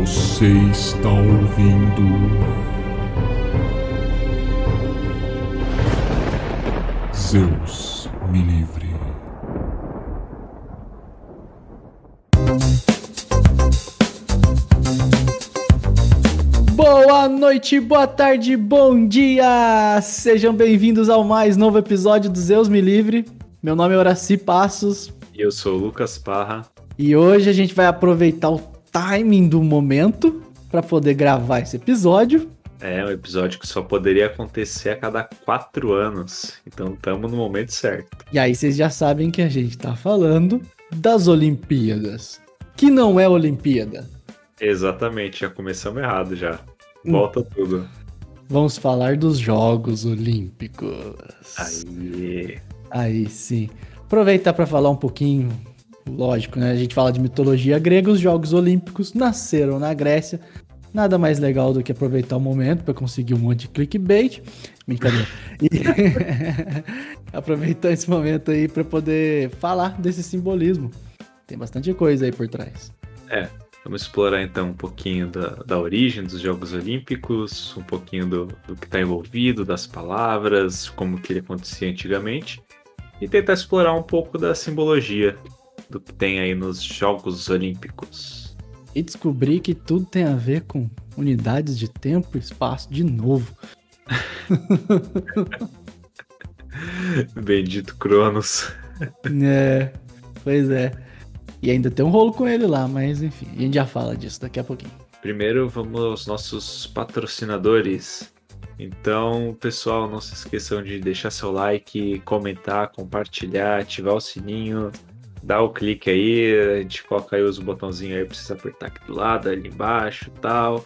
Você está ouvindo. Zeus me livre. Boa noite, boa tarde, bom dia! Sejam bem-vindos ao mais novo episódio do Zeus Me Livre. Meu nome é Horaci Passos E eu sou o Lucas Parra. e hoje a gente vai aproveitar o timing do momento para poder gravar esse episódio. É um episódio que só poderia acontecer a cada quatro anos. Então estamos no momento certo. E aí vocês já sabem que a gente tá falando das Olimpíadas, que não é Olimpíada. Exatamente, já começamos errado já. Hum. Volta tudo. Vamos falar dos Jogos Olímpicos. Aí. Aí sim. Aproveitar para falar um pouquinho, lógico, né? A gente fala de mitologia grega, os Jogos Olímpicos nasceram na Grécia. Nada mais legal do que aproveitar o momento para conseguir um monte de clickbait. Brincadeira. E aproveitar esse momento aí para poder falar desse simbolismo. Tem bastante coisa aí por trás. Vamos explorar então um pouquinho da, da origem dos Jogos Olímpicos, um pouquinho do, do que está envolvido, das palavras, como que ele acontecia antigamente, e tentar explorar um pouco da simbologia do que tem aí nos Jogos Olímpicos. E descobri que tudo tem a ver com unidades de tempo e espaço de novo. Bendito Cronos. É, pois é. E ainda tem um rolo com ele lá, mas enfim, a gente já fala disso daqui a pouquinho. Primeiro vamos aos nossos patrocinadores. Então, pessoal, não se esqueçam de deixar seu like, comentar, compartilhar, ativar o sininho, dar o clique aí, a gente coloca aí os botãozinhos aí pra vocês apertar aqui do lado, ali embaixo e tal.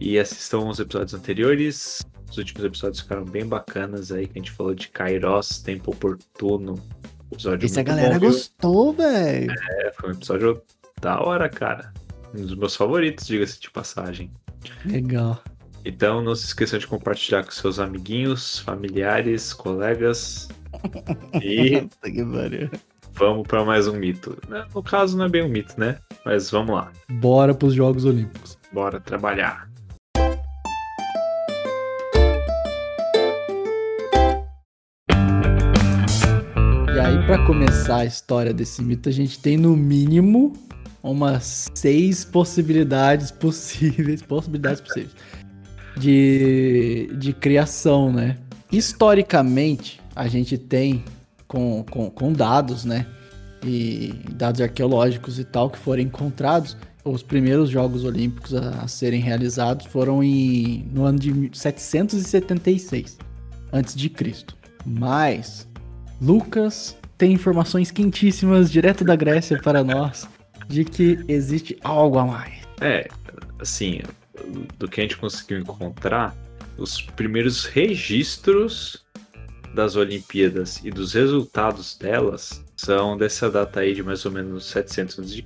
E assistam os episódios anteriores. Os últimos episódios ficaram bem bacanas aí, que a gente falou de Kairos, tempo oportuno. Episódio Esse a muito galera bom, gostou, velho. É, foi um episódio da hora, cara. Um dos meus favoritos, diga-se de passagem. Legal. Então não se esqueçam de compartilhar com seus amiguinhos, familiares, colegas. E que pariu. Vamos para mais um mito. No caso, não é bem um mito, né? Mas vamos lá. Bora pros Jogos Olímpicos. Bora trabalhar. E aí, pra começar a história desse mito, a gente tem no mínimo umas seis possibilidades possíveis, possibilidades possíveis de, de criação, né? Historicamente, a gente tem com, com, com dados, né? E dados arqueológicos e tal que foram encontrados. Os primeiros Jogos Olímpicos a, a serem realizados foram em, no ano de 776 antes de Cristo. Mas Lucas tem informações quentíssimas direto da Grécia para nós de que existe algo a mais. É, assim, do que a gente conseguiu encontrar, os primeiros registros das Olimpíadas e dos resultados delas são dessa data aí de mais ou menos 700 a.C.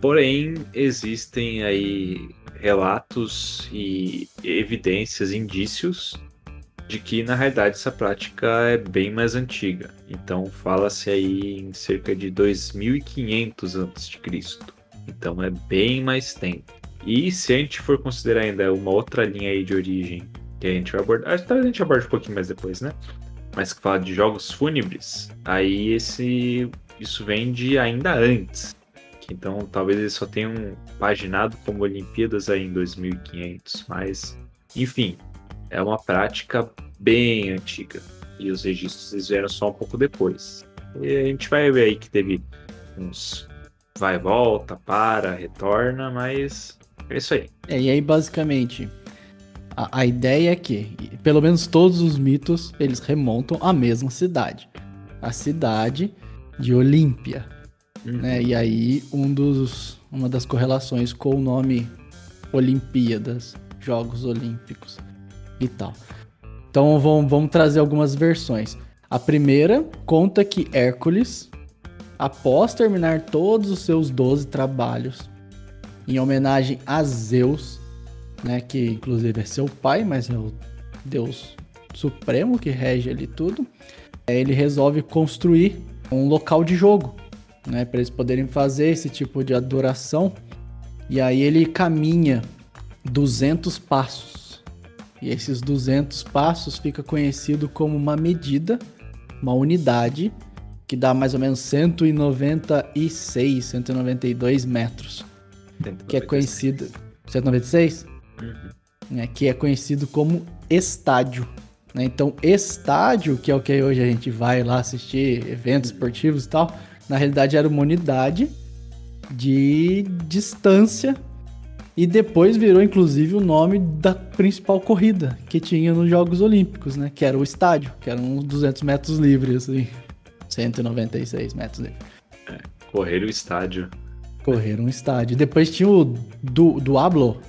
Porém, existem aí relatos e evidências, indícios de que na realidade essa prática é bem mais antiga. Então fala-se aí em cerca de 2500 a.C. Então é bem mais tempo. E se a gente for considerar ainda uma outra linha aí de origem que a gente vai abordar, talvez a gente aborde um pouquinho mais depois, né? Mas que fala de jogos fúnebres, aí esse isso vem de ainda antes. Então talvez eles só tenham paginado como Olimpíadas aí em 2500, mas enfim, é uma prática bem antiga. E os registros vieram só um pouco depois. E a gente vai ver aí que teve uns vai volta, para, retorna, mas é isso aí. É, e aí, basicamente, a, a ideia é que, pelo menos todos os mitos, eles remontam à mesma cidade. A cidade de Olímpia. Né? E aí, um dos, uma das correlações com o nome Olimpíadas, Jogos Olímpicos e tal. Então, vamos, vamos trazer algumas versões. A primeira conta que Hércules, após terminar todos os seus 12 trabalhos em homenagem a Zeus, né, que inclusive é seu pai, mas é o Deus supremo que rege ali tudo, é, ele resolve construir um local de jogo, né, para eles poderem fazer esse tipo de adoração. E aí ele caminha 200 passos. E esses 200 passos fica conhecido como uma medida, uma unidade que dá mais ou menos 196, 192 metros, que é conhecido 196, Uhum. né, que é conhecido como estádio. né? Então, estádio, que é o que hoje a gente vai lá assistir eventos esportivos e tal, na realidade era uma unidade de distância e depois virou inclusive o nome da principal corrida que tinha nos Jogos Olímpicos, né? Que era o estádio, que eram uns 200 metros livres, assim. 196 metros livres. Correr o estádio. Correr um estádio. Depois tinha o du Duablo,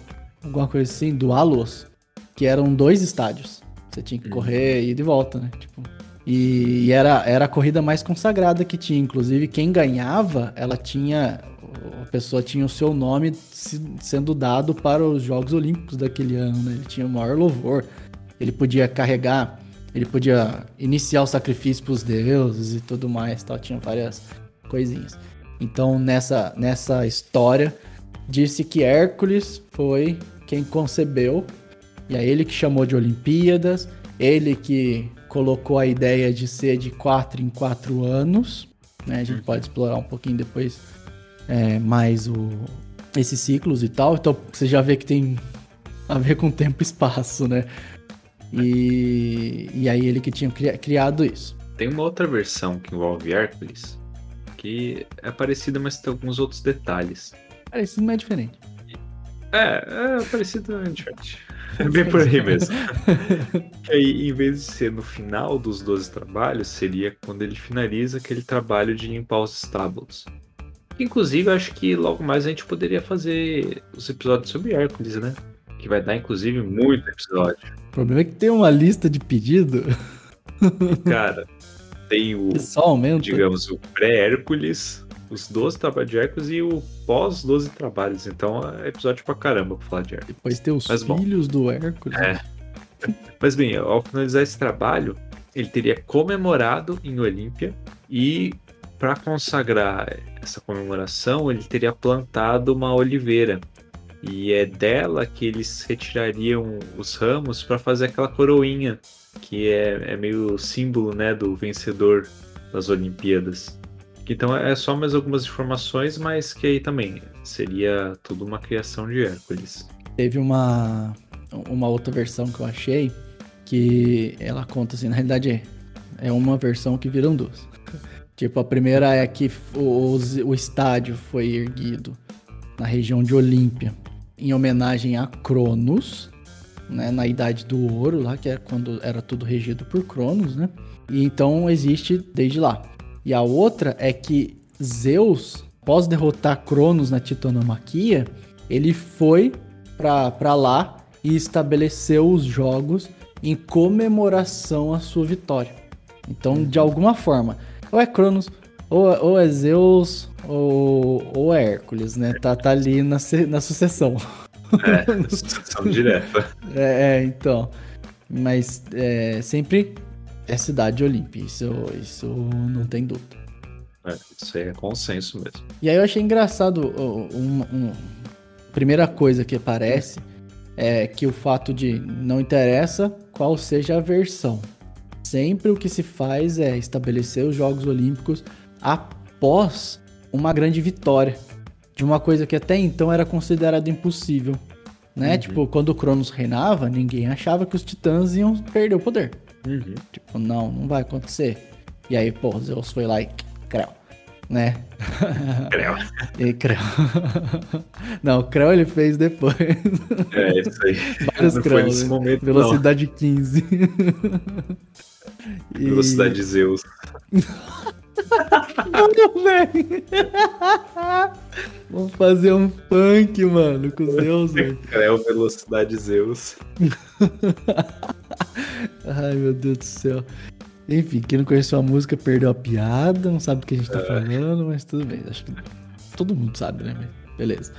alguma coisa assim, Dualos, que eram dois estádios. Você tinha que correr e ir de volta, né? Tipo, e, e era, era a corrida mais consagrada que tinha. Inclusive, quem ganhava, ela tinha. A pessoa tinha o seu nome se- sendo dado para os Jogos Olímpicos daquele ano, né? Ele tinha o maior louvor. Ele podia carregar, ele podia iniciar o sacrifício para os deuses e tudo mais, tal. Tinha várias coisinhas. Então, nessa, nessa história, disse que Hércules foi quem concebeu, e é ele que chamou de Olimpíadas, ele que colocou a ideia de ser de quatro em quatro anos, né? A gente pode explorar um pouquinho depois é, mais o, esses ciclos e tal. Então, você já vê que tem a ver com tempo e espaço, né? E, e aí ele que tinha cri- criado isso. Tem uma outra versão que envolve Hércules, que é parecida, mas tem alguns outros detalhes. Isso não é diferente. É, é parecido, é diferente. É bem por aí mesmo. que aí, em vez de ser no final dos 12 trabalhos, seria quando ele finaliza aquele trabalho de limpar os estábulos. Inclusive, eu acho que logo mais a gente poderia fazer os episódios sobre Hércules, né? Que vai dar, inclusive, muito episódio. O problema é que tem uma lista de pedido Cara, tem o, digamos, o pré-Hércules, os 12 trabalhos de Hércules e o pós-12 trabalhos. Então é episódio pra caramba pra falar de Hércules. Depois tem os Mas bom. filhos do Hércules. É. Mas bem, ao finalizar esse trabalho, ele teria comemorado em Olímpia e para consagrar essa comemoração, ele teria plantado uma oliveira. E é dela que eles retirariam os ramos para fazer aquela coroinha, que é, é meio símbolo né, do vencedor das Olimpíadas. Então é só mais algumas informações, mas que aí também seria tudo uma criação de Hércules. Teve uma, uma outra versão que eu achei que ela conta assim, na realidade é uma versão que viram duas. Tipo, a primeira é que o, o estádio foi erguido na região de Olímpia em homenagem a Cronos, né, na Idade do Ouro, lá que é quando era tudo regido por Cronos, né? E então existe desde lá. E a outra é que Zeus, após derrotar Cronos na Titanomaquia, ele foi para lá e estabeleceu os jogos em comemoração à sua vitória. Então, de alguma forma, ou é Cronos, ou, ou é Zeus, ou, ou é Hércules, né? Tá, tá ali na, na sucessão. É, sucessão direta. É, é, então. Mas é, sempre é cidade Olímpia, isso, isso não tem dúvida. É, isso é consenso mesmo. E aí eu achei engraçado ó, um, primeira coisa que aparece é que o fato de não interessa qual seja a versão. Sempre o que se faz é estabelecer os Jogos Olímpicos após uma grande vitória de uma coisa que até então era considerada impossível. Né? Tipo, quando o Cronos reinava, ninguém achava que os titãs iam perder o poder. Uhum. Tipo, não, não vai acontecer. E aí, pô, Zeus foi lá e creu, né? Creu. E creu. não, o creu ele fez depois. É, isso aí. Vários Não foi creu. nesse momento, Velocidade 15. não. Velocidade de Zeus. Mano, velho. Vamos fazer um funk, mano, com Zeus, velho. Creu, velocidade Zeus. Ai, meu Deus do céu. Enfim, quem não conheceu a música perdeu a piada, não sabe do que a gente tá falando, mas tudo bem. Acho que todo mundo sabe, né? Beleza.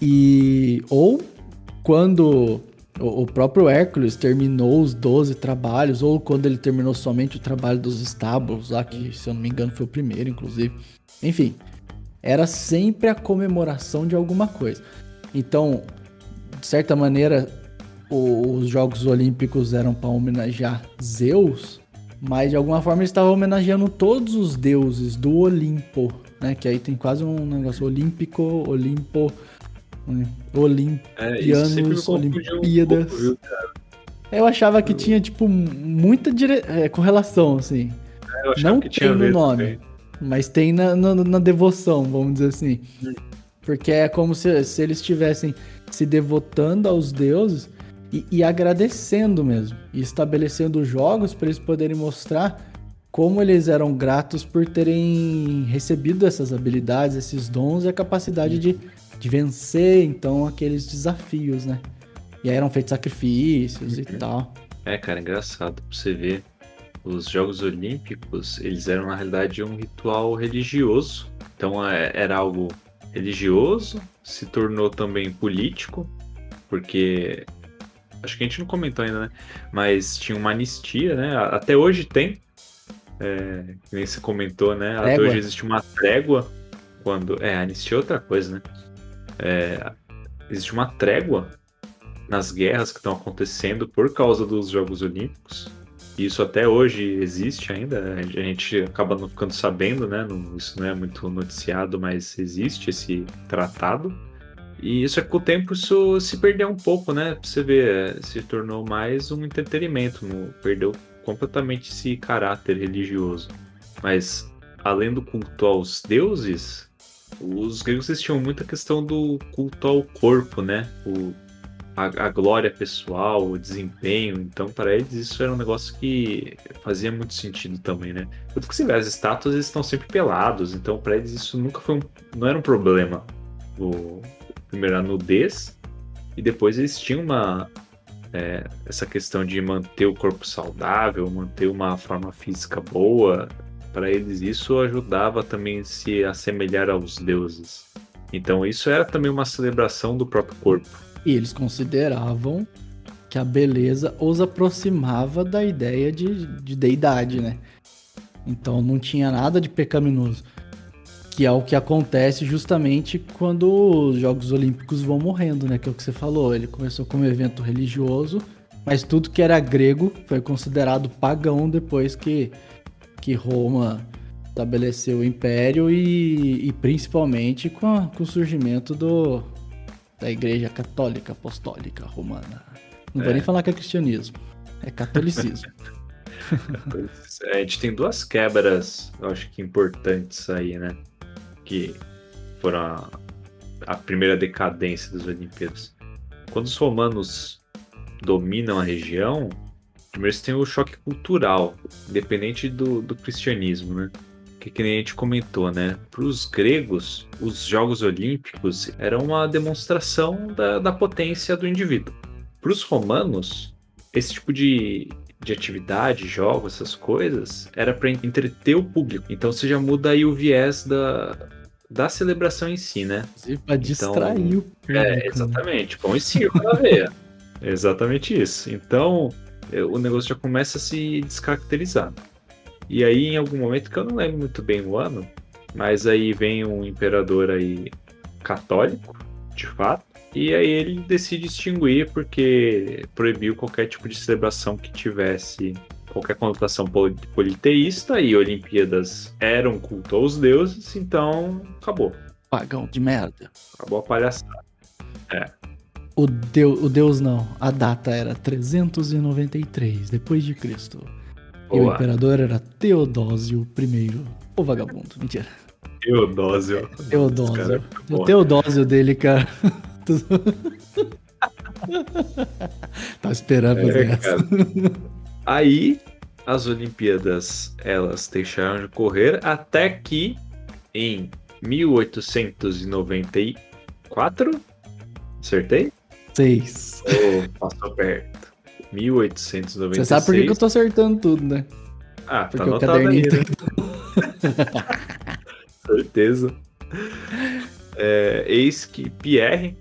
E. Ou quando o próprio Hércules terminou os 12 trabalhos, ou quando ele terminou somente o trabalho dos estábulos, lá, que se eu não me engano foi o primeiro, inclusive. Enfim, era sempre a comemoração de alguma coisa. Então, de certa maneira, o- os Jogos Olímpicos eram para homenagear Zeus, mas de alguma forma eles estavam homenageando todos os deuses do Olimpo, né? Que aí tem quase um negócio olímpico, Olimpo, né? Olimpo. É, isso sempre me Pianos, confundiu um Olimpíadas. pouco? Eu achava que tinha, tipo, muita dire... é, correlação, assim. Eu achava Não tem no nome. também. Mas tem na, na, na devoção, vamos dizer assim. Porque é como se, se eles estivessem se devotando aos deuses e, e agradecendo mesmo. E estabelecendo jogos para eles poderem mostrar como eles eram gratos por terem recebido essas habilidades, esses dons e a capacidade de, de vencer, então, aqueles desafios, né? E aí eram feitos sacrifícios e tal. É, cara, engraçado pra você ver. Os Jogos Olímpicos, eles eram na realidade um ritual religioso. Então é- era algo religioso, se tornou também político, porque acho que a gente não comentou ainda, né? Mas tinha uma anistia, né? Até hoje tem. É, nem você comentou, né? Até hoje existe uma trégua quando. É, anistia é outra coisa, né? É, existe uma trégua nas guerras que estão acontecendo por causa dos Jogos Olímpicos. E isso até hoje existe ainda. A gente acaba não ficando sabendo, né? Não- isso não é muito noticiado, mas existe esse tratado. E isso é que com o tempo isso se perdeu um pouco, né? Pra você ver, é, se tornou mais um entretenimento, perdeu completamente esse caráter religioso. Mas além do culto aos deuses, os gregos tinham muita questão do culto ao corpo, né? O, a, a glória pessoal, o desempenho. Então, para eles, isso era um negócio que fazia muito sentido também, né? Tanto que você vê, as estátuas eles estão sempre pelados, então para eles isso nunca foi um, não era um problema. O, primeiro a nudez, e depois eles tinham uma. é, essa questão de manter o corpo saudável, manter uma forma física boa. Para eles, isso ajudava também a se assemelhar aos deuses. Então, isso era também uma celebração do próprio corpo. E eles consideravam que a beleza os aproximava da ideia de, de deidade, né? Então não tinha nada de pecaminoso. Que é o que acontece justamente quando os Jogos Olímpicos vão morrendo, né? Que é o que você falou. Ele começou como evento religioso, mas tudo que era grego foi considerado pagão depois que, que Roma estabeleceu o império e, e principalmente com, a- com o surgimento do, da Igreja Católica Apostólica Romana. Não vou É. nem falar que é cristianismo, é catolicismo. A gente tem duas quebras, eu acho que importantes aí, né? Que foram a, a primeira decadência das Olimpíadas. Quando os romanos dominam a região, primeiro você tem o choque cultural, independente do, do cristianismo, né? Que, que nem a gente comentou, né? Para os gregos, os Jogos Olímpicos eram uma demonstração da, da potência do indivíduo. Para os romanos, esse tipo de, de atividade, jogos, essas coisas, era para entreter o público. Então você já muda aí o viés da, da celebração em si, né? Inclusive pra distrair o público. É, exatamente. Pão e circo na veia. É exatamente isso. Então, é, o negócio já começa a se descaracterizar. E aí, em algum momento, que eu não lembro muito bem o ano, mas aí vem um imperador aí católico, de fato, e aí ele decide extinguir porque proibiu qualquer tipo de celebração que tivesse qualquer conotação poli- politeísta e Olimpíadas eram culto aos deuses, então acabou. Pagão de merda. Acabou a palhaçada. O, deu, o Deus não. A data era 393 depois de Cristo. E o imperador era Teodósio I. O vagabundo, mentira. Teodósio. Teodósio. É O. Teodósio dele, cara. Tava esperando fazer É, essa. cara. Aí, as Olimpíadas, elas deixaram de correr até que, em 1894, acertei? Seis. Ou passou perto? 1896. Você sabe por que, eu tô acertando tudo, né? Ah, Porque tá o caderninho né? Certeza. É, eis que Pierre,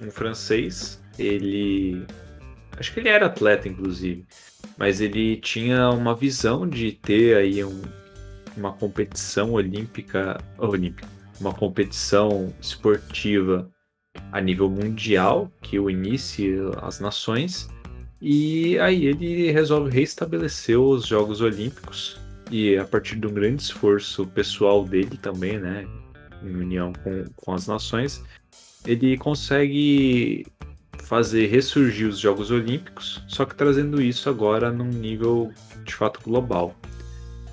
um francês, ele. Acho que ele era atleta, inclusive. Mas ele tinha uma visão de ter aí um- uma competição olímpica. Olímpica. Uma competição esportiva a nível mundial que inicie as nações. E aí ele resolve restabelecer os Jogos Olímpicos e a partir de um grande esforço pessoal dele também, né, em união com, com as nações, ele consegue fazer ressurgir os Jogos Olímpicos, só que trazendo isso agora num nível de fato global.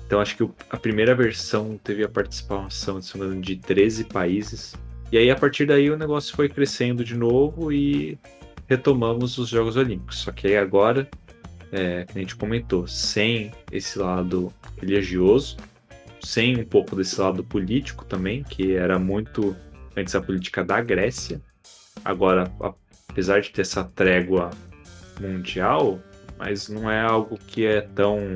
Então acho que a primeira versão teve a participação de 13 países. E aí a partir daí o negócio foi crescendo de novo e retomamos os Jogos Olímpicos. Só que aí agora, é, que a gente comentou, sem esse lado religioso, sem um pouco desse lado político também, que era muito antes a política da Grécia. Agora, apesar de ter essa trégua mundial, mas não é algo que é tão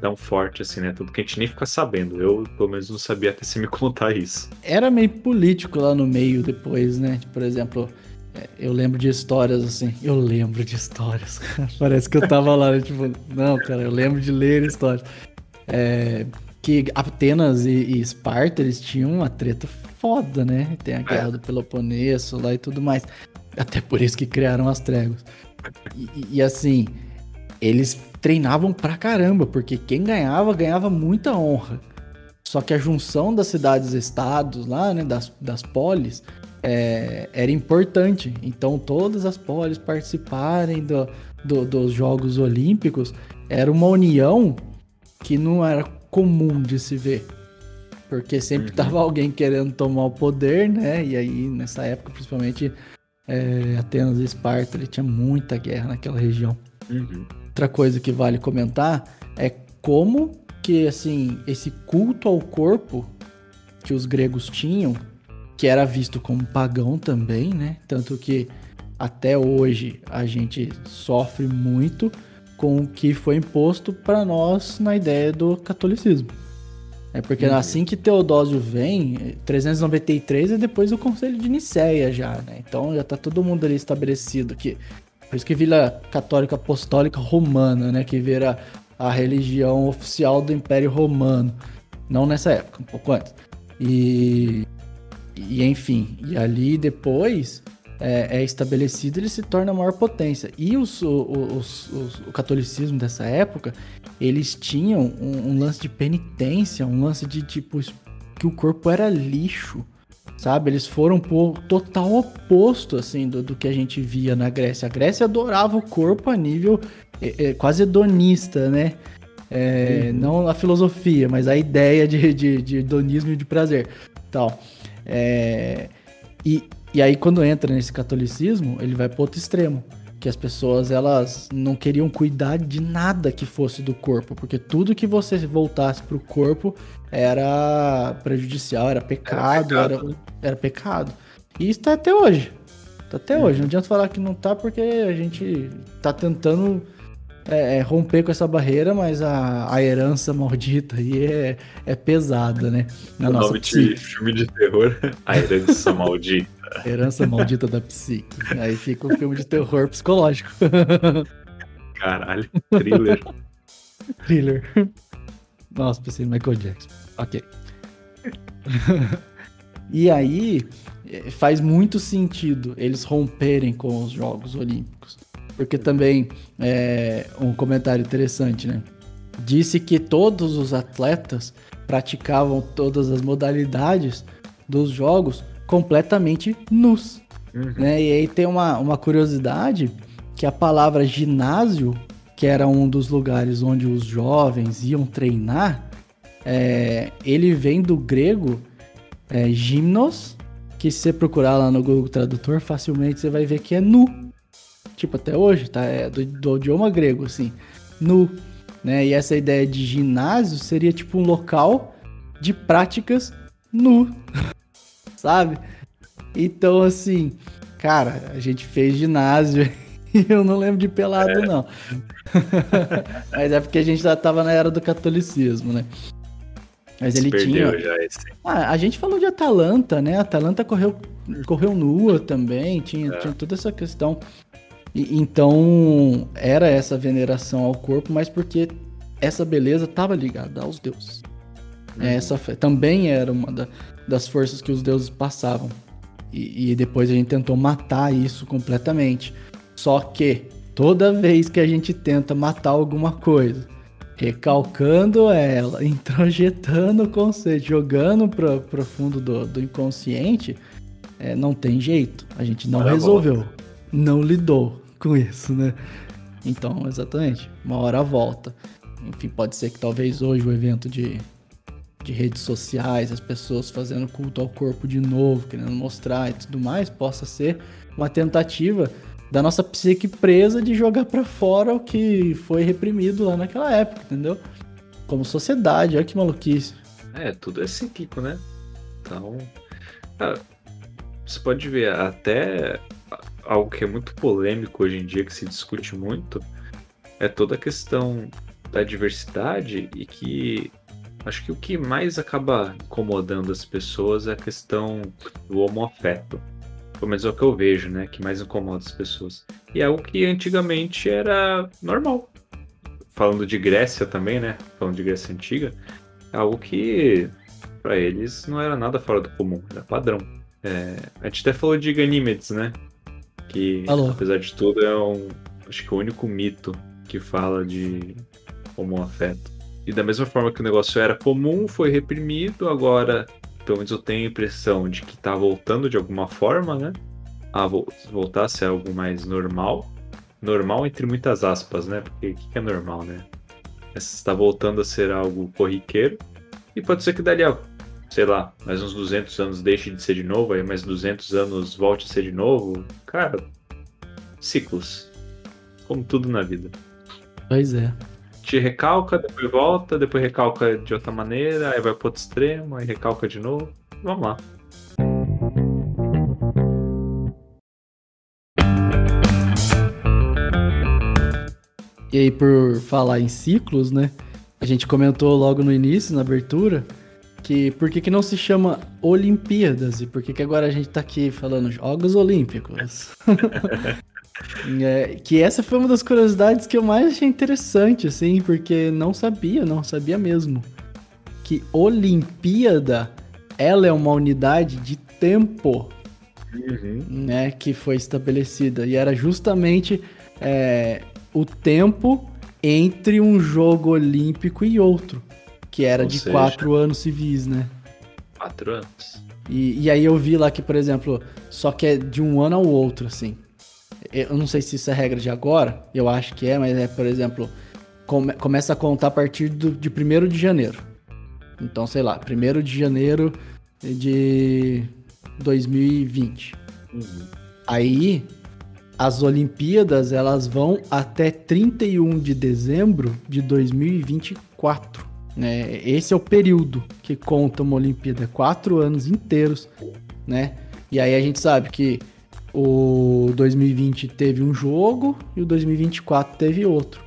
tão forte assim, né? Tudo que a gente nem fica sabendo. Eu, pelo menos, não sabia até se me contar isso. Era meio político lá no meio depois, né? Por exemplo, é, eu lembro de histórias assim. Eu lembro de histórias. Parece que eu tava lá, né? tipo, não, cara, eu lembro de ler histórias. É, que Atenas e, e Esparta, eles tinham uma treta foda, né? Tem a guerra é. do Peloponeso lá e tudo mais. Até por isso que criaram as tréguas. E, e, assim, eles treinavam pra caramba, porque quem ganhava, ganhava muita honra. Só que a junção das cidades-estados lá, né, das, das polis, é, era importante. Então, todas as polis participarem do, do, dos Jogos Olímpicos era uma união que não era comum de se ver. Porque sempre uhum. tava alguém querendo tomar o poder, né? E aí, nessa época, principalmente, é, Atenas e Esparta, ele tinha muita guerra naquela região. Uhum. Outra coisa que vale comentar é como que, assim, esse culto ao corpo que os gregos tinham, que era visto como pagão também, né? Tanto que até hoje a gente sofre muito com o que foi imposto para nós na ideia do catolicismo. É porque uhum. assim que Teodósio vem, 393 é depois do Conselho de Nicéia já, né? Então já tá todo mundo ali estabelecido que por isso que vira Católica Apostólica Romana, né, que vira a religião oficial do Império Romano. Não nessa época, um pouco antes. E e enfim, e ali depois é, é, estabelecido, ele se torna a maior potência. E os, os, os, o catolicismo dessa época, eles tinham um, um, lance de penitência, um lance de tipo que o corpo era lixo, sabe? Eles foram por total oposto assim do, do que a gente via na Grécia. A Grécia adorava o corpo a nível é, é, quase hedonista, né? É, uhum. Não a filosofia, mas a ideia de, de, de hedonismo e de prazer, tal. É, e, e aí, quando entra nesse catolicismo, ele vai para outro extremo. Que as pessoas, elas não queriam cuidar de nada que fosse do corpo. Porque tudo que você voltasse pro corpo era prejudicial, era pecado, era pecado. Era, era pecado. E isso tá até hoje. Tá até uhum. hoje. Não adianta falar que não tá, porque a gente tá tentando é, é, romper com essa barreira, mas a, a herança maldita aí é, é pesada, né? Na o nossa nome psique. de filme de terror, a herança maldita. herança maldita da psique. Aí fica um filme de terror psicológico. Caralho, thriller. thriller. Nossa, pensei no Michael Jackson. Ok. e aí, faz muito sentido eles romperem com os Jogos Olímpicos. Porque também é um comentário interessante, né? Disse que todos os atletas praticavam todas as modalidades dos jogos completamente nus. Uhum. Né? E aí tem uma, uma curiosidade que a palavra ginásio, que era um dos lugares onde os jovens iam treinar, é, ele vem do grego é, gimnos, que se você procurar lá no Google Tradutor, facilmente você vai ver que é nu tipo, até hoje, tá? É do, do idioma grego, assim, nu, né? E essa ideia de ginásio seria tipo um local de práticas nu, sabe? Então, assim, cara, a gente fez ginásio e eu não lembro de pelado, é. não. Mas é porque a gente já tava na era do catolicismo, né? Mas ele tinha. Já esse. Ah, a gente falou de Atalanta, né? Atalanta correu, correu nua também, tinha, é. tinha toda essa questão. E, então, era essa veneração ao corpo, mas porque essa beleza estava ligada aos deuses. Uhum. Essa também era uma da, das forças que os deuses passavam. E, e depois a gente tentou matar isso completamente. Só que toda vez que a gente tenta matar alguma coisa, recalcando ela, introjetando o conceito, jogando para pro fundo do, do inconsciente, é, não tem jeito. A gente não resolveu, volta. não lidou com isso, né? Então, exatamente, uma hora volta. Enfim, pode ser que talvez hoje o evento de, de redes sociais, as pessoas fazendo culto ao corpo de novo, querendo mostrar e tudo mais, possa ser uma tentativa da nossa psique presa de jogar para fora o que foi reprimido lá naquela época, entendeu? Como sociedade, olha que maluquice. É, tudo é cíclico, né? Então, ah, você pode ver até algo que é muito polêmico hoje em dia, que se discute muito, é toda a questão da diversidade e que acho que o que mais acaba incomodando as pessoas é a questão do homoafeto. Pelo menos é o que eu vejo, né? Que mais incomoda as pessoas. E é algo que antigamente era normal. Falando de Grécia também, né? Falando de Grécia Antiga, é algo que para eles não era nada fora do comum, era padrão. É, a gente até falou de Ganímedes, né? Que, Alô. apesar de tudo, é um. Acho que o único mito que fala de homoafeto. E da mesma forma que o negócio era comum, foi reprimido, agora pelo menos eu tenho a impressão de que tá voltando de alguma forma, né? A voltar a ser algo mais normal. Normal entre muitas aspas, né? Porque o que é normal, né? Está voltando a ser algo corriqueiro. E pode ser que dali a, sei lá, mais uns 200 anos deixe de ser de novo, aí mais 200 anos volte a ser de novo. Cara, ciclos. Como tudo na vida. Pois é te recalca, depois volta, depois recalca de outra maneira, aí vai pro outro extremo, aí recalca de novo. Vamos lá. E aí, por falar em ciclos, né? A gente comentou logo no início, na abertura, que por que, que não se chama Olimpíadas e por que, que agora a gente tá aqui falando Jogos Olímpicos? É, que essa foi uma das curiosidades que eu mais achei interessante, assim, porque não sabia, não sabia mesmo. Que Olimpíada, ela é uma unidade de tempo, uhum. né, que foi estabelecida. E era justamente é, o tempo entre um jogo olímpico e outro, que era Ou de seja, quatro anos civis, né? Quatro anos. E, e aí eu vi lá que, por exemplo, só que é de um ano ao outro, assim. Eu não sei se isso é regra de agora, eu acho que é, mas é, por exemplo, come, começa a contar a partir do, de 1 de janeiro. Então, sei lá, 1 de janeiro de 2020. Uhum. Aí, as Olimpíadas, elas vão até 31 de dezembro de 2024. Né? Esse é o período que conta uma Olimpíada, quatro anos inteiros, né? E aí a gente sabe que o 2020 teve um jogo e o 2024 teve outro.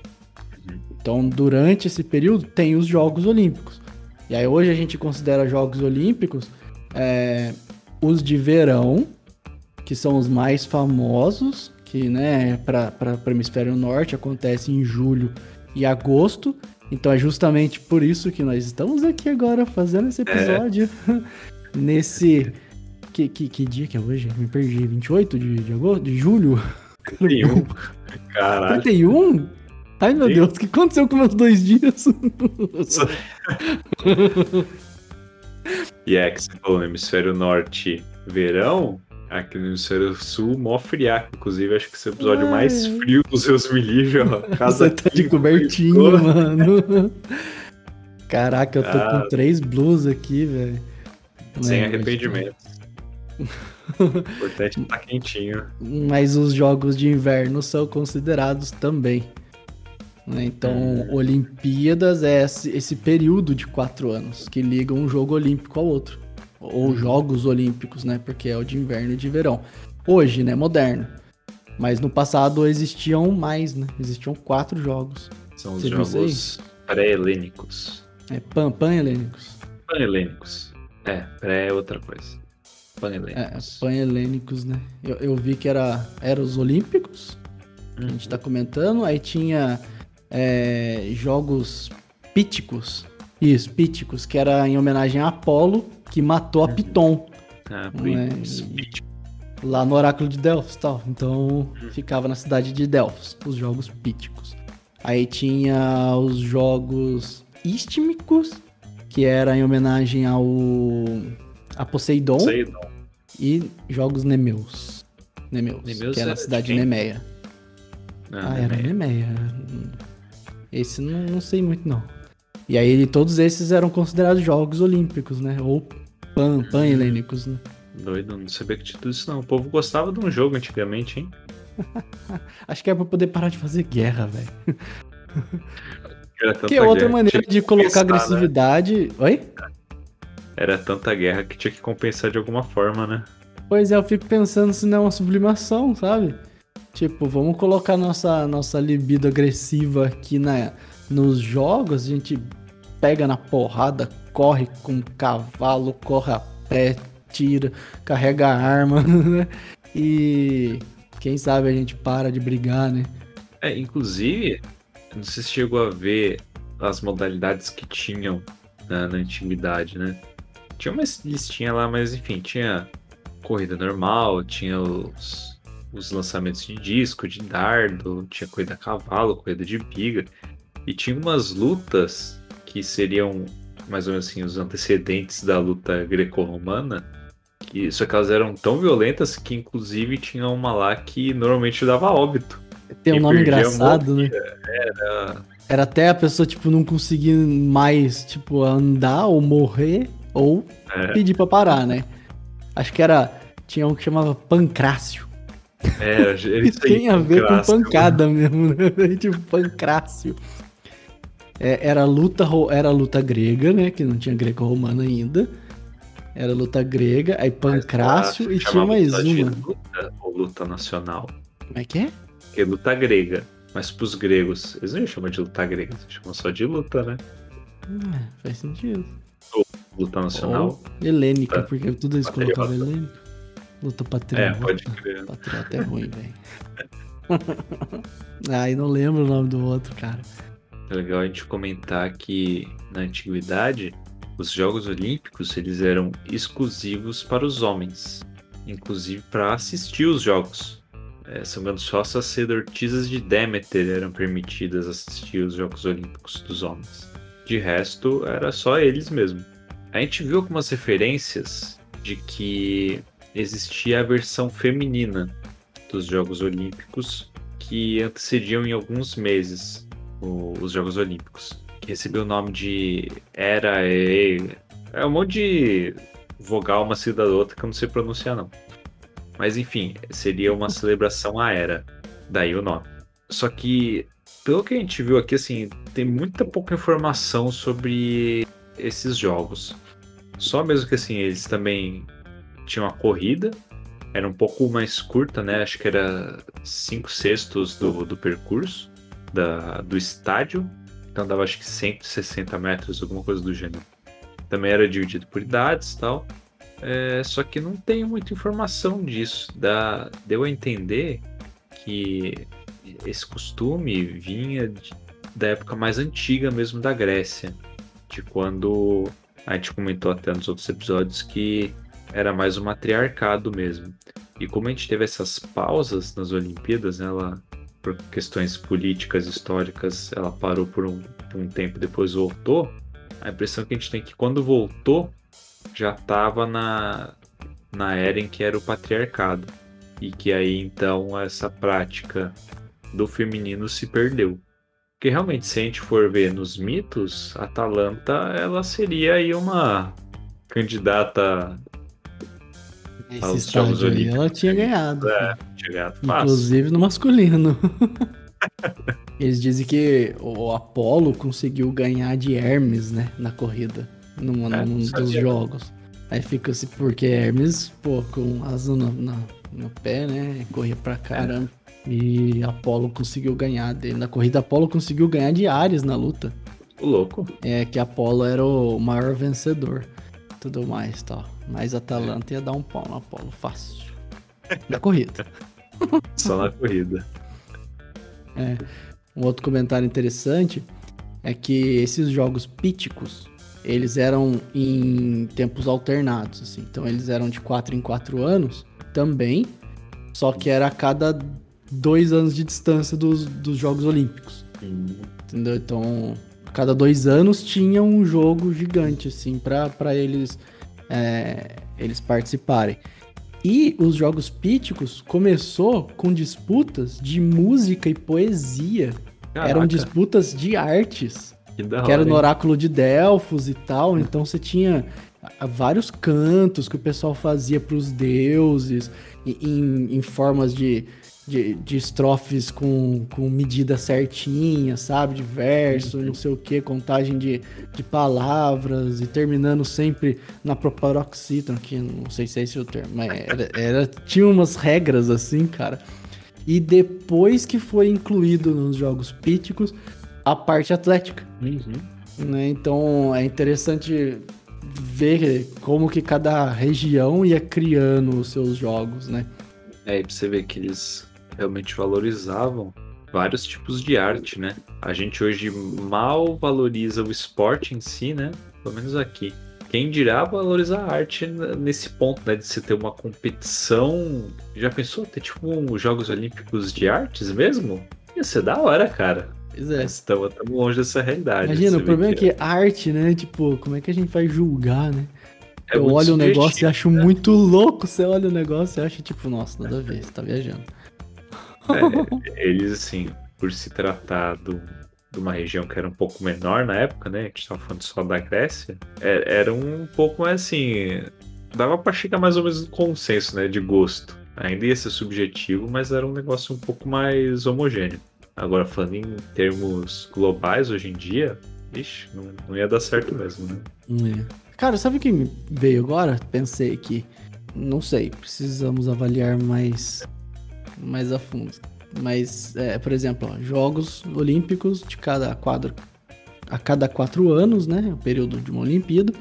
Então, durante esse período, tem os Jogos Olímpicos. E aí, hoje a gente considera Jogos Olímpicos é, os de verão, que são os mais famosos, que, né, para o hemisfério norte acontece em julho e agosto. Então, é justamente por isso que nós estamos aqui agora fazendo esse episódio. É. Nesse que, que, que, dia que é hoje? Me perdi. 28 de, de agosto? De julho? 31. Caralho. 31? Ai, meu Sim. Deus, o que aconteceu com meus dois dias? e é que você falou no hemisfério norte verão, aqui no hemisfério sul, mó friaco. Inclusive, acho que esse episódio Ai. mais frio dos seus. Casa você tá de cobertinho, mano. Caraca, eu tô ah. com três blusas aqui, velho. Sem arrependimento. Importante é tá quentinho. Mas os jogos de inverno são considerados também. Né? Então, hum. Olimpíadas é esse, esse, período de quatro anos que ligam um jogo olímpico ao outro. Ou hum. Jogos Olímpicos, né? Porque é o de inverno e de verão. Hoje, né? Moderno. Mas no passado existiam mais, né? Existiam quatro jogos. São os Você jogos pré-helênicos. É, pan, pan-helênicos. Pan-helênicos. É, pré é outra coisa. Panhelênicos. É, panhelênicos, né? Eu, eu, vi que era, era os Olímpicos, a gente tá comentando. Aí tinha é, jogos píticos. Isso, píticos, que era em homenagem a Apolo, que matou a uhum. Piton. Ah, né? lá no Oráculo de Delfos e tal. Então ficava na cidade de Delfos, os jogos píticos. Aí tinha os jogos istmicos, que era em homenagem ao a Poseidon, Poseidon. e jogos Nemeus. Nemeus, Nemeus que é na era de cidade de? Nemeia. Ah, Ah, era né? Nemeia. Esse não, não sei muito não. E aí todos esses eram considerados jogos olímpicos, né? Ou pan, pan-helênicos, né? Doido, não sabia que tinha tudo isso não. O povo gostava de um jogo antigamente, hein? Acho que é pra poder parar de fazer guerra, velho. Era Que é outra guerra maneira de colocar né? agressividade. Oi? Era tanta guerra que tinha que compensar de alguma forma, né? Pois é, eu fico pensando se não é uma sublimação, sabe? Tipo, vamos colocar nossa, nossa libido agressiva aqui na, nos jogos, a gente pega na porrada, corre com cavalo, corre a pé, tira, carrega a arma, né? E quem sabe a gente para de brigar, né? É, inclusive, não sei se chegou a ver as modalidades que tinham na, na antiguidade, né? Tinha uma listinha lá, mas enfim, tinha corrida normal, tinha os, os lançamentos de disco, de dardo, tinha corrida a cavalo, corrida de biga, e tinha umas lutas que seriam mais ou menos assim os antecedentes da luta greco-romana, que só que elas eram tão violentas que inclusive tinha uma lá que normalmente dava óbito. Tem um nome engraçado, né? Era Era até a pessoa, tipo, não conseguir mais, tipo, andar ou morrer ou É. pedir pra parar, né? Acho que era. Tinha um que chamava pancrácio. É, isso aí, tem a ver com pancada mesmo, né? tipo, pancrácio. É, era luta, era luta grega, né? Que não tinha greco-romana ainda. Era luta grega, aí pancrácio Mas, e tinha mais uma. Luta ou luta nacional? Como é que é? Que é luta grega. Mas pros gregos, eles não chamam de luta grega, eles chamam só de luta, né? Hum, faz sentido. Luta nacional. Ou helênica, porque tudo isso Patriota. colocava helênico. Luta É, patriota. pode crer. Patriota é ruim, velho. Ai, não lembro o nome do outro, cara. É legal a gente comentar que na antiguidade os Jogos Olímpicos eles eram exclusivos para os homens, inclusive para assistir os jogos. É, se não só as sacerdotisas de Deméter eram permitidas assistir os Jogos Olímpicos dos homens. De resto, era só eles mesmo. A gente viu algumas referências de que existia a versão feminina dos Jogos Olímpicos que antecediam em alguns meses o- os Jogos Olímpicos, que recebeu o nome de Era E. É um monte de vogal uma seguida da outra que eu não sei pronunciar não. Mas enfim, seria uma celebração à Era, daí o nome. Só que, pelo que a gente viu aqui, assim, tem muita pouca informação sobre esses jogos. Só mesmo que assim, eles também tinham a corrida, era um pouco mais curta, né? Acho que era 5 sextos do, do percurso da, do estádio. Então dava acho que 160 metros, alguma coisa do gênero. Também era dividido por idades e tal. É, só que não tem muita informação disso. Deu a entender que esse costume vinha de- da época mais antiga mesmo da Grécia. De quando a gente comentou até nos outros episódios que era mais o matriarcado mesmo. E como a gente teve essas pausas nas Olimpíadas, né, ela, por questões políticas, históricas, ela parou por um, um tempo, depois voltou. A impressão que a gente tem é que quando voltou, já estava na, na era em que era o patriarcado. E que aí então essa prática do feminino se perdeu. Porque realmente, se a gente for ver nos mitos, a Atalanta ela seria aí uma candidata Aos Jogos Olímpicos. ela tinha ganhado. É, chegada fácil. Inclusive no masculino. Eles dizem que o Apolo conseguiu ganhar de Hermes, né? Na corrida. É, num dos sabia. jogos. Aí fica assim, porque Hermes, pô, com asa no, no, no pé, né? Corria pra caramba. E Apolo conseguiu ganhar dele. Na corrida, Apolo conseguiu ganhar de Ares na luta. O louco. É que Apolo era o maior vencedor. Tudo mais, tal. Mas Atalanta ia dar um pau no Apolo, fácil. Na corrida. Só na corrida. Um outro comentário interessante é que esses jogos píticos, eles eram em tempos alternados, assim. Então eles eram de 4 em 4 anos, também, só que era a cada dois anos de distância dos, dos Jogos Olímpicos. Hum. Entendeu? Então, a cada dois anos tinha um jogo gigante, assim, para eles, é, eles participarem. E os Jogos Píticos começou com disputas de música e poesia. Caraca, Eram disputas de artes, que da que era hora, no? Oráculo de Delfos e tal. Então você tinha ah, vários cantos que o pessoal fazia para os deuses, em, em formas de, de, de estrofes com, com medida certinha, sabe? De verso, não sei o que, contagem de, de palavras, e terminando sempre na proparoxítona, que não sei se é esse o termo, mas era, era- tinha umas regras assim, cara. E depois que foi incluído nos jogos píticos, a parte atlética Uhum. né? Então é interessante ver como que cada região ia criando os seus jogos, né? É, e pra você ver que eles realmente valorizavam vários tipos de arte, né? A gente hoje mal valoriza o esporte em si, né? Pelo menos aqui. Quem dirá valorizar a arte nesse ponto, né? De se ter uma competição. Já pensou ter tipo um Jogos Olímpicos de artes mesmo? Ia ser da hora, cara. Pois é. Estamos longe dessa realidade. Imagina, o problema é que arte, né? Tipo, como é que a gente vai julgar, né? é eu olho o negócio e acho muito louco. Você olha o negócio e acha, tipo, nossa, nada a ver, você tá viajando. É, eles, assim, por se tratar do- de uma região que era um pouco menor na época, né? Que a gente tava falando só da Grécia, é- era um pouco mais assim. Dava pra chegar mais ou menos no consenso, né? De gosto. Ainda ia ser subjetivo, mas era um negócio um pouco mais homogêneo. Agora, falando em termos globais hoje em dia, ixi, não, não ia dar certo mesmo, né? É. Cara, sabe o que me veio agora? Pensei que, não sei, precisamos avaliar mais, mais a fundo. Mas, é, por exemplo, ó, Jogos Olímpicos de cada quadro, a cada quatro anos, né? O período de uma Olimpíada.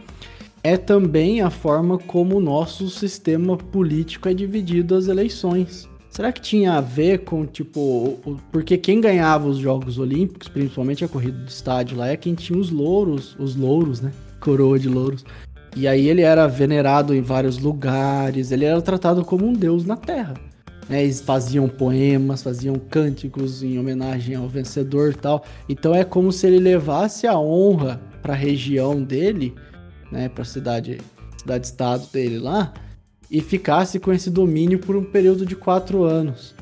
É também a forma como o nosso sistema político é dividido as eleições. Será que tinha a ver com, tipo, o- porque quem ganhava os Jogos Olímpicos, principalmente a corrida de estádio lá, é quem tinha os louros, os louros, né? Coroa de louros. E aí ele era venerado em vários lugares, ele era tratado como um deus na Terra. Né? Eles faziam poemas, faziam cânticos em homenagem ao vencedor e tal. Então é como se ele levasse a honra para a região dele, né? Para a cidade, cidade-estado dele lá, e ficasse com esse domínio por um período de quatro anos.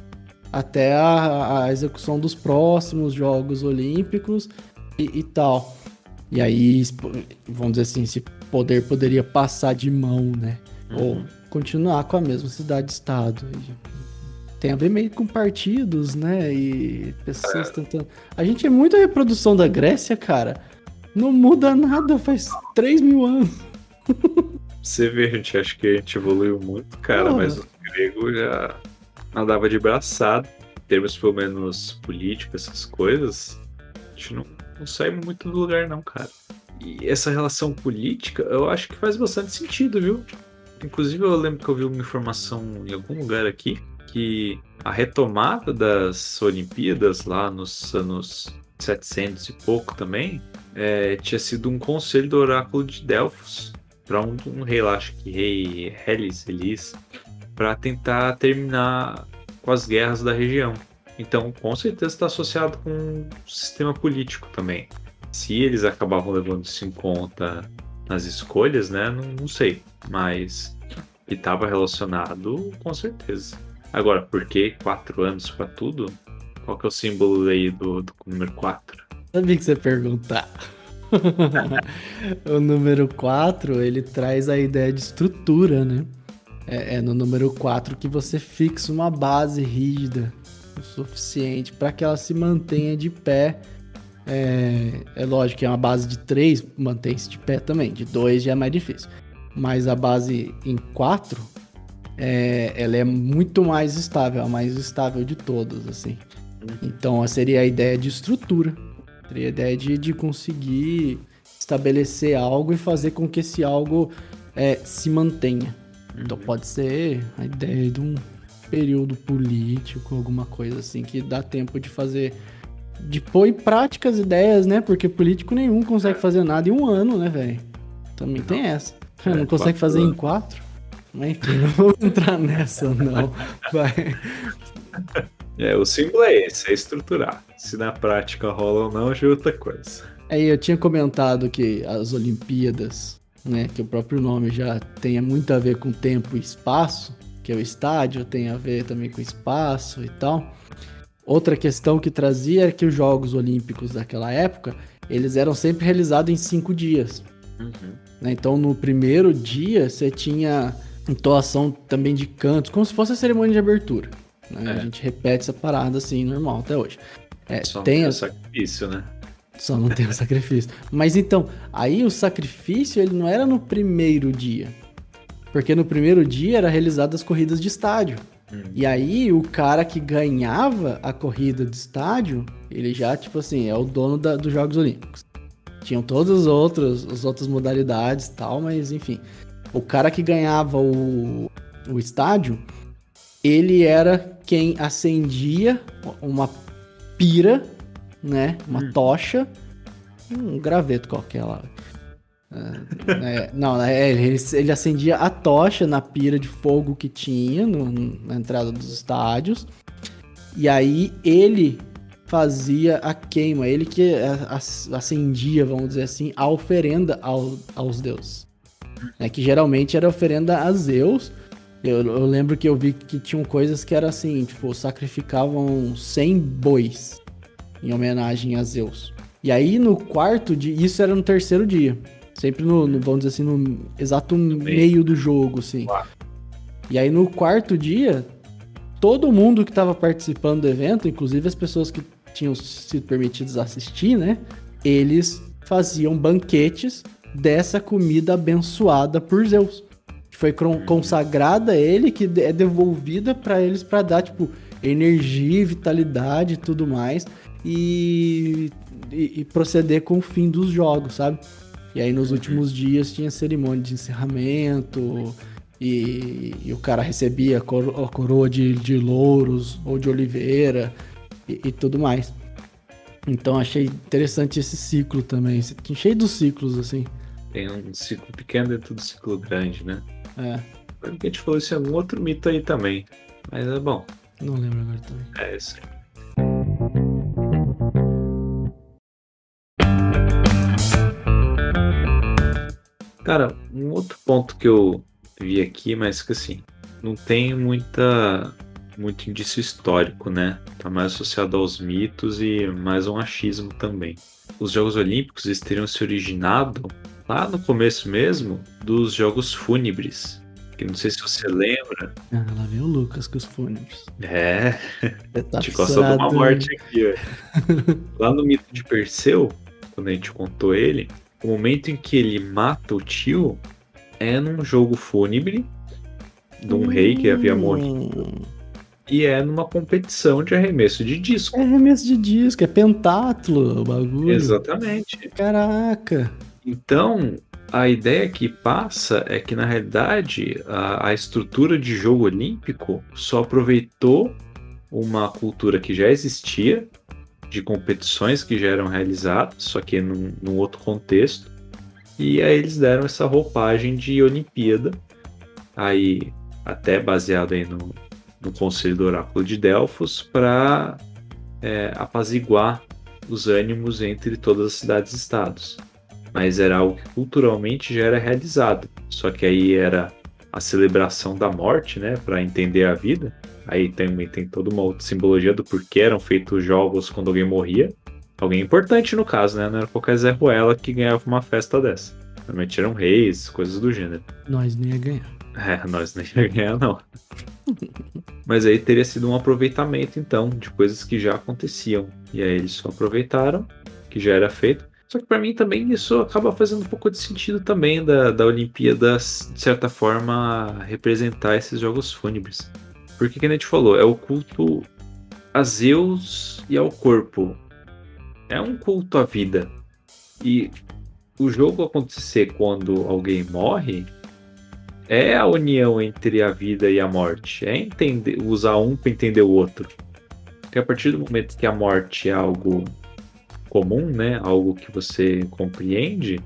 Até a, a execução dos próximos Jogos Olímpicos e, e tal. E aí, vamos dizer assim, esse poder poderia passar de mão, né? Ou continuar com a mesma cidade-estado. Tem a ver meio com partidos, né? E pessoas tentando. A gente é muito a reprodução da Grécia, cara. Não muda nada faz 3 mil anos. Você vê, a gente acha que a gente evoluiu muito, cara, Porra. mas o grego já andava de braçada. Em termos, pelo menos, políticos, essas coisas, a gente não, não sai muito do lugar, não, cara. E essa relação política, eu acho que faz bastante sentido, viu? Inclusive, eu lembro que eu vi uma informação em algum lugar aqui que a retomada das Olimpíadas lá nos anos 700 e pouco também é, tinha sido um conselho do oráculo de Delfos para um, um rei lá, acho que rei Helis, Elis, para tentar terminar com as guerras da região. Então, com certeza está associado com o sistema político também. Se eles acabavam levando isso em conta nas escolhas, né? Não, não sei. Mas estava relacionado, com certeza. Agora, por que quatro anos para tudo? Qual que é o símbolo aí do, do número 4? Sabia que você ia perguntar. o número 4, ele traz a ideia de estrutura, né? É, é no número 4 que você fixa uma base rígida o suficiente para que ela se mantenha de pé. É, é lógico que é uma base de 3 mantém-se de pé também, de 2 já é mais difícil. Mas a base em 4, é, ela é muito mais estável, a mais estável de todas, assim. Então seria a ideia de estrutura. Seria a ideia de, de conseguir estabelecer algo e fazer com que esse algo é, se mantenha. Então pode ser a ideia de um período político, alguma coisa assim, que dá tempo de fazer. De pôr em prática as ideias, né? Porque político nenhum consegue fazer nada em um ano, né, velho? Também tem essa. É, Não consegue fazer em anos. quatro. Mas enfim, não vou entrar nessa, não. Vai. É, o símbolo é esse, é estruturar. Se na prática rola ou não, já é outra coisa. Aí eu tinha comentado que as Olimpíadas, né, que o próprio nome já tem muito a ver com tempo e espaço, que o estádio tem a ver também com espaço e tal. Outra questão que trazia era que os Jogos Olímpicos daquela época, eles eram sempre realizados em cinco dias. Uhum. né? Então no primeiro dia você tinha entoação também de cantos, como se fosse a cerimônia de abertura. né? A É. gente repete essa parada assim, normal até hoje. É, Só tem a- o sacrifício, né? só não tem o sacrifício. Mas então, aí o sacrifício ele não era no primeiro dia. Porque no primeiro dia era realizadas as corridas de estádio. Hum. E aí o cara que ganhava a corrida de estádio, ele já, tipo assim, é o dono da- dos Jogos Olímpicos. Tinham todas as outras, as outras modalidades e tal, mas enfim. O cara que ganhava o, o estádio, ele era quem acendia uma pira, né? Uma Hum. tocha, um graveto qualquer lá. É, é, não, é, ele, ele acendia a tocha na pira de fogo que tinha no- na entrada dos estádios. E aí ele fazia a queima, ele que acendia, vamos dizer assim, a oferenda ao- aos deuses. É que geralmente era oferenda a Zeus. Eu, eu lembro que eu vi que tinham coisas que era assim, tipo, sacrificavam 100 bois em homenagem a Zeus. E aí no quarto dia, isso era no terceiro dia. Sempre no, no- vamos dizer assim, no exato meio do jogo, assim. E aí no quarto dia, todo mundo que estava participando do evento, inclusive as pessoas que tinham sido permitidas assistir, né? Eles faziam banquetes dessa comida abençoada por Zeus. Que foi cron- consagrada a ele, que é devolvida para eles para dar, tipo, energia, vitalidade e tudo mais. E, e, e proceder com o fim dos jogos, sabe? E aí nos últimos dias tinha cerimônia de encerramento. E, e o cara recebia a coro- a coroa de, de louros ou de oliveira e, tudo mais. Então achei interessante esse ciclo também. Cheio dos ciclos, assim. Tem um ciclo pequeno dentro do ciclo grande, né? É, Lembro que a gente falou isso em algum outro mito aí também. Mas é bom. não lembro agora também. É isso aí. Cara, um outro ponto que eu vi aqui, mas que assim, não tem muita muito indício histórico, né? Tá mais associado aos mitos e mais um achismo também. Os Jogos Olímpicos eles teriam se originado lá no começo mesmo dos Jogos Fúnebres. Que não sei se você lembra. Ah, lá vem o Lucas com os fúnebres. É, tá te gostou de uma morte aqui, ó. Lá no mito de Perseu, quando a gente contou ele, o momento em que ele mata o tio é num jogo fúnebre de um rei que havia morrido Hum, e é numa competição de arremesso de disco. É arremesso de disco, é pentátulo o bagulho. Exatamente. Caraca. Então, a ideia que passa é que, na realidade, a, a estrutura de jogo olímpico só aproveitou uma cultura que já existia, de competições que já eram realizadas, só que num, num outro contexto, e aí eles deram essa roupagem de Olimpíada, aí até baseado aí no, no Conselho do Oráculo de Delfos, para apaziguar os ânimos entre todas as cidades-estados mas era algo que culturalmente já era realizado. Só que aí era a celebração da morte, né, para entender a vida. Aí também tem toda uma outra simbologia do porquê eram feitos jogos quando alguém morria. Alguém importante no caso, né? Não era qualquer Zé Ruela que ganhava uma festa dessa. Normalmente eram reis, coisas do gênero. Nós nem ia ganhar. É, nós nem ia ganhar, não. Mas aí teria sido um aproveitamento, então, de coisas que já aconteciam. E aí eles só aproveitaram, que já era feito. Só que para mim também isso acaba fazendo um pouco de sentido também da, da Olimpíada, de certa forma, representar esses jogos fúnebres. Porque, como a gente falou, é o culto a Zeus e ao corpo. É um culto à vida. E o jogo acontecer quando alguém morre é a união entre a vida e a morte. É entender, usar um para entender o outro. Porque a partir do momento que a morte é algo comum, né? Algo que você compreende,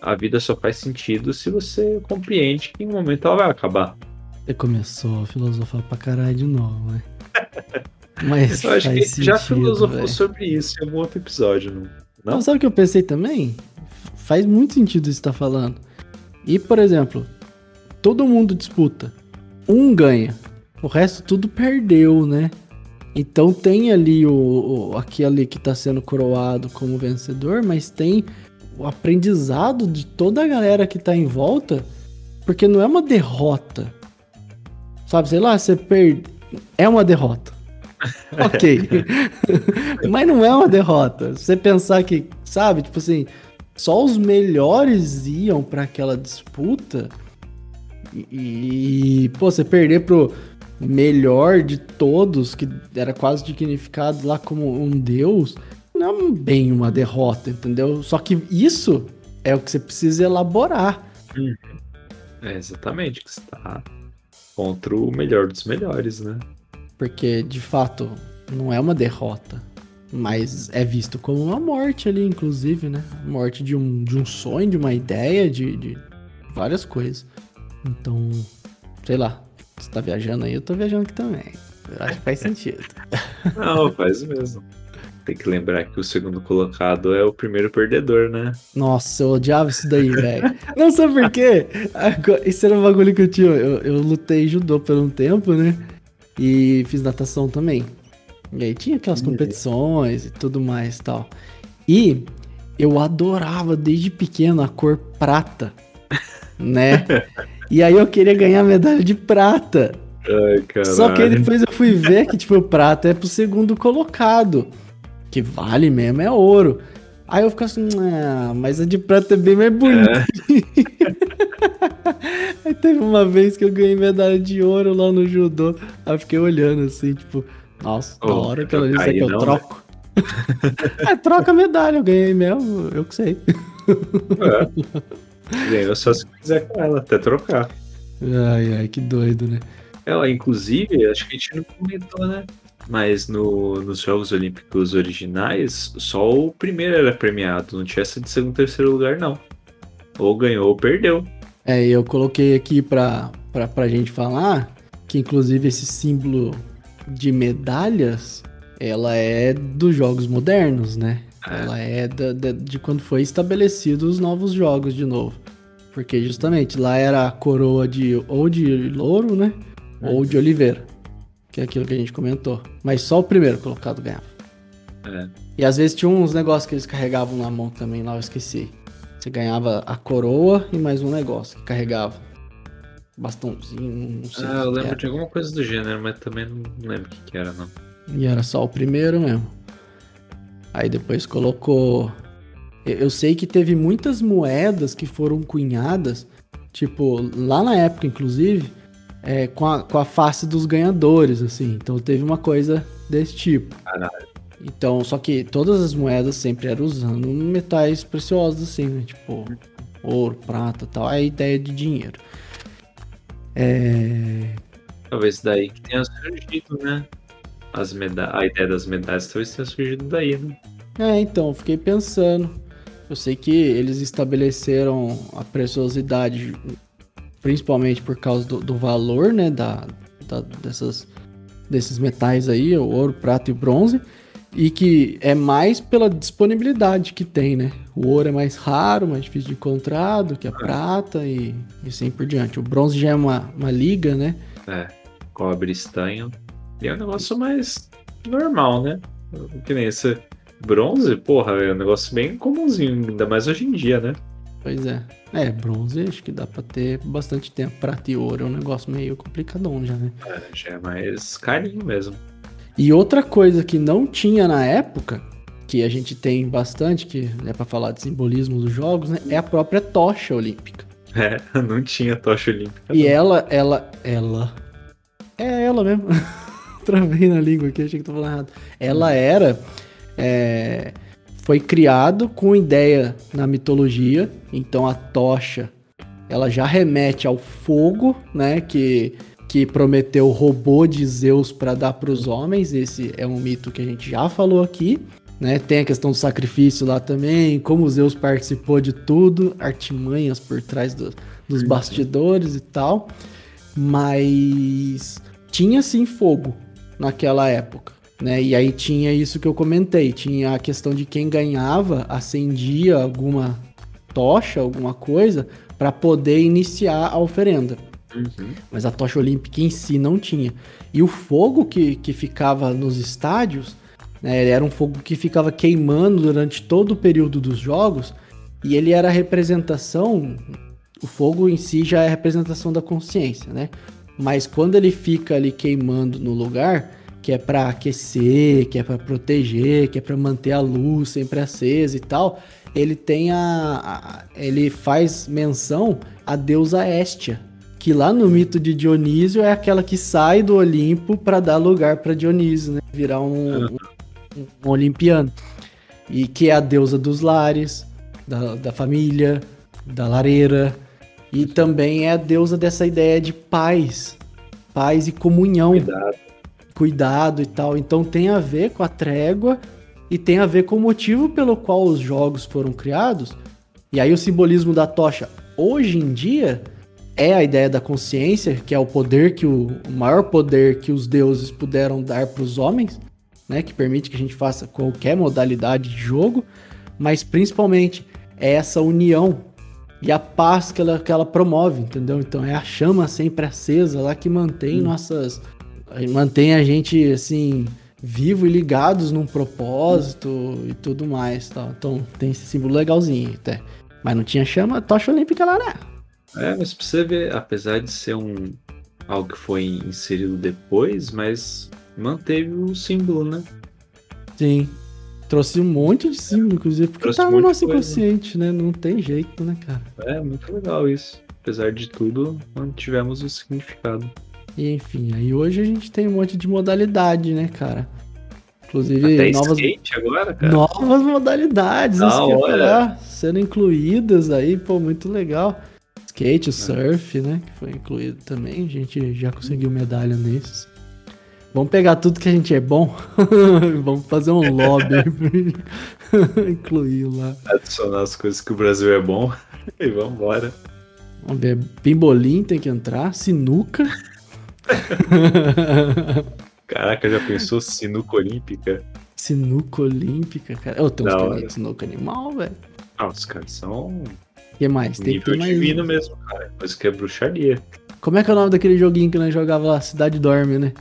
a vida só faz sentido se você compreende que em um momento ela vai acabar. Você começou a filosofar pra caralho de novo, né? Mas Eu acho que gente já sentido, filosofou velho. sobre isso em algum outro episódio, não? Não, Não? sabe o que eu pensei também? Faz muito sentido isso que tá falando. E, por exemplo, todo mundo disputa. Um ganha. O resto tudo perdeu, né? Então tem ali o, o aquele que tá sendo coroado como vencedor, mas tem o aprendizado de toda a galera que tá em volta, porque não é uma derrota. Sabe, sei lá, você perde. É uma derrota. ok. Mas não é uma derrota. Você pensar que, sabe, tipo assim, só os melhores iam pra aquela disputa e, e, pô, você perder pro melhor de todos, que era quase dignificado lá como um deus, não é bem uma derrota, entendeu? Só que isso é o que você precisa elaborar. É exatamente, que você tá contra o melhor dos melhores, né? Porque, de fato, não é uma derrota. Mas é visto como uma morte ali, inclusive, né? Morte de um, de um sonho, de uma ideia, de, de várias coisas. Então, sei lá. Você tá viajando aí, eu tô viajando aqui também. Eu acho que faz sentido. Não, faz mesmo. Tem que lembrar que o segundo colocado é o primeiro perdedor, né? Nossa, eu odiava isso daí, velho. Não sabe por quê? Isso era um bagulho que eu tinha. Eu, eu lutei judô por um tempo, né? E fiz natação também. E aí tinha aquelas competições e tudo mais e tal. E eu adorava desde pequeno a cor prata, né? E aí eu queria ganhar medalha de prata. Ai, caralho. Só que aí depois eu fui ver que, tipo, o prata é pro segundo colocado. Que vale mesmo, é ouro. Aí eu ficava assim, ah, mas a de prata é bem mais bonita. aí teve uma vez que eu ganhei medalha de ouro lá no judô. Aí eu fiquei olhando assim, tipo, nossa, da hora que ela disse aí que eu não, né? troco. é, troca a medalha, eu ganhei mesmo, eu que sei. É. Ganhou só se quiser com ela, até trocar. Ai, ai, que doido, né? Ela, inclusive, acho que a gente não comentou, né? Mas no, nos Jogos Olímpicos originais, só o primeiro era premiado. Não tinha essa de segundo e terceiro lugar, não. Ou ganhou ou perdeu. É, eu coloquei aqui pra, pra, pra gente falar que, inclusive, esse símbolo de medalhas, ela é dos jogos modernos, né? É. Ela é da- da- de quando foi estabelecido os novos jogos de novo. Porque justamente lá era a coroa de ou de louro, né? Ou de oliveira. Que é aquilo que a gente comentou. Mas só o primeiro colocado ganhava. É. E às vezes tinha uns negócios que eles carregavam na mão também, lá eu esqueci. Você ganhava a coroa e mais um negócio que carregava. Bastãozinho, não sei. Ah, eu lembro de alguma coisa do gênero, mas também não lembro o que, que era, não. E era só o primeiro mesmo. Aí depois colocou. Eu sei que teve muitas moedas que foram cunhadas, tipo, lá na época, inclusive, é, com, a, com a face dos ganhadores, assim. Então teve uma coisa desse tipo. Caralho. Então, só que todas as moedas sempre eram usando metais preciosos, assim, né? Tipo, ouro, prata e tal. É a ideia de dinheiro. É. Talvez daí que tenha surgido, né? As meda a ideia das medalhas talvez tenha surgido daí, né? É, então, fiquei pensando. Eu sei que eles estabeleceram a preciosidade principalmente por causa do, do valor, né, da, da- dessas, desses metais aí, o ouro, prata e bronze, e que é mais pela disponibilidade que tem, né? O ouro é mais raro, mais difícil de encontrar do que a prata e, e assim por diante. O bronze já é uma, uma liga, né? É, cobre, estanho. E é um negócio mais normal, né? Que nem esse bronze, porra, é um negócio bem comumzinho, ainda mais hoje em dia, né? Pois é. É, bronze acho que dá pra ter bastante tempo. Prata e ouro é um negócio meio complicadão já, né? É, já é mais carinho mesmo. E outra coisa que não tinha na época, que a gente tem bastante, que é pra falar de simbolismo dos jogos, né? É a própria tocha olímpica. É, não tinha tocha olímpica. E não. ela, ela, ela. É ela mesmo. Travei na língua aqui, achei que tô falando errado. Ela era. É, foi criado com ideia na mitologia. Então a tocha ela já remete ao fogo, né? Que, que Prometeu roubou de Zeus para dar para os homens. Esse é um mito que a gente já falou aqui. né? Tem a questão do sacrifício lá também, como Zeus participou de tudo, artimanhas por trás do, dos bastidores e tal. Mas tinha sim fogo naquela época. Né? E aí tinha isso que eu comentei, tinha a questão de quem ganhava acendia alguma tocha, alguma coisa, para poder iniciar a oferenda. Uhum. Mas a tocha olímpica em si não tinha. E o fogo que, que ficava nos estádios, né, ele era um fogo que ficava queimando durante todo o período dos jogos, e ele era a representação, o fogo em si já é a representação da consciência, né? Mas quando ele fica ali queimando no lugar, que é para aquecer, que é para proteger, que é para manter a luz sempre acesa e tal, ele tem a, a, ele faz menção à deusa Estia, que lá no mito de Dionísio é aquela que sai do Olimpo para dar lugar para Dionísio, né? Virar um, um, um, olimpiano. E que é a deusa dos lares, da, da família, da lareira. E também é a deusa dessa ideia de paz, paz e comunhão. Cuidado. Cuidado e tal. Então tem a ver com a trégua e tem a ver com o motivo pelo qual os jogos foram criados. E aí o simbolismo da tocha hoje em dia é a ideia da consciência, que é o poder que o, o maior poder que os deuses puderam dar para os homens, né, que permite que a gente faça qualquer modalidade de jogo, mas principalmente é essa união e a paz que ela, que ela promove, entendeu? Então é a chama sempre acesa lá que mantém hum. nossas mantém a gente assim vivo e ligados num propósito e tudo mais, tal. Então tem esse símbolo legalzinho até. Mas não tinha chama, tocha olímpica lá, né? É, mas pra você ver, apesar de ser um algo que foi inserido depois, mas manteve o símbolo, né? Sim. Trouxe um monte de símbolo, inclusive, porque Trouxe tá no nosso inconsciente, né? Não tem jeito, né, cara? É, muito legal isso. Apesar de tudo, mantivemos o significado. E enfim, aí hoje a gente tem um monte de modalidade, né, cara? Inclusive, Até novas, agora, cara. novas modalidades, da isso que falar, sendo incluídas aí, pô, muito legal skate, o é. surf, né? Que foi incluído também. A gente já conseguiu medalha nesses. Vamos pegar tudo que a gente é bom. Vamos fazer um lobby incluir lá. Adicionar as coisas que o Brasil é bom e vamos embora. Vamos ver. Pimbolim tem que entrar. Sinuca. Caraca, já pensou sinuca olímpica? Sinuca olímpica, cara. Eu tenho uns caras de sinuca animal, velho. Ah, os caras são que mais? Tem Nível que ter mais... divino mesmo, cara. Mas que é bruxaria. Como é que é o nome daquele joguinho que nós jogava lá? Cidade Dorme, né?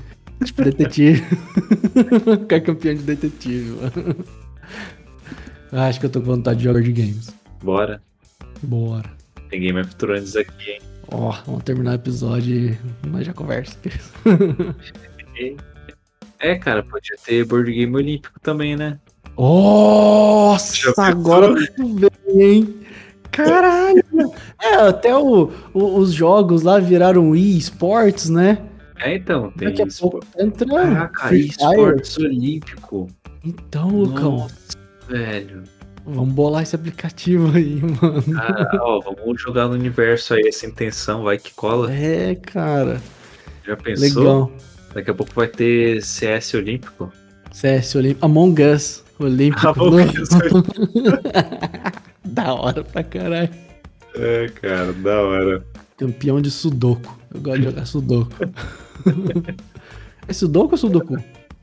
Tipo, detetive. Ficar campeão de detetive, mano. Ah, acho que eu tô com vontade de jogar de games. Bora. Bora. Tem Game of Thrones aqui, hein? Ó, oh, vamos terminar o episódio e nós já conversa. é, cara, podia ter board game olímpico também, né? Nossa, agora tu vem, hein? Caralho! é, até o, o, os jogos lá viraram e-sports, né? É, então, tem Daqui a pouco entra Caraca, e-sports olímpico. Então, Lucão. velho. Vamos bolar esse aplicativo aí, mano. Ah, ó, vamos jogar no universo aí, essa intenção, vai que cola. É, cara. Já pensou? Legal. Daqui a pouco vai ter CS Olímpico. CS Olímpico. Among Us Olímpico. Among Us Da hora pra caralho. É, cara, da hora. Campeão de Sudoku. Eu gosto de jogar Sudoku. é Sudoku ou Sudoku?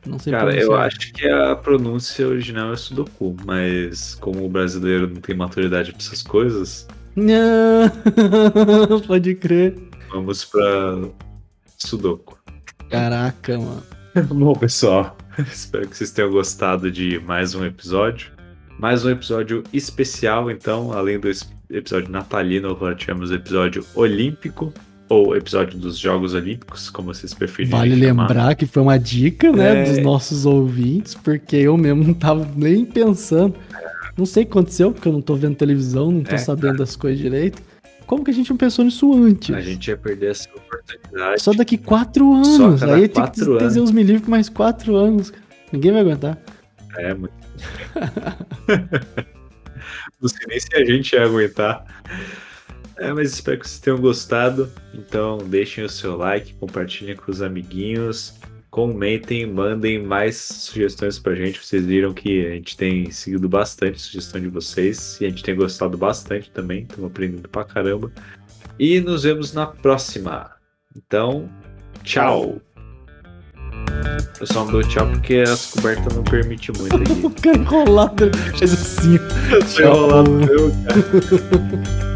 Não sei Cara, eu acho que a pronúncia original é Sudoku, mas como o brasileiro não tem maturidade pra essas coisas. Não, pode crer. Vamos pra Sudoku. Caraca, mano. Bom, pessoal, espero que vocês tenham gostado de mais um episódio. Mais um episódio especial, então, além do episódio natalino, agora tivemos o episódio olímpico, ou episódio dos Jogos Olímpicos, como vocês preferirem. Vale chamar. lembrar que foi uma dica, né, é... dos nossos ouvintes, porque eu mesmo não tava nem pensando. Não sei o que aconteceu, porque eu não tô vendo televisão, não tô é, sabendo cara. das coisas direito. Como que a gente não pensou nisso antes? A gente ia perder essa oportunidade. Só daqui quatro anos. Aí tem que me livre por mais quatro anos. Ninguém vai aguentar. É, muito. Não sei nem se a gente ia aguentar. É, mas espero que vocês tenham gostado. Então, deixem o seu like, compartilhem com os amiguinhos, comentem, mandem mais sugestões pra gente. Vocês viram que a gente tem seguido bastante sugestão de vocês e a gente tem gostado bastante também. Estamos aprendendo pra caramba. E nos vemos na próxima. Então, tchau. Eu só não dou tchau porque as cobertas não permitem muito aqui. O cara enrolado, fez assim. Tô enrolado, meu, cara.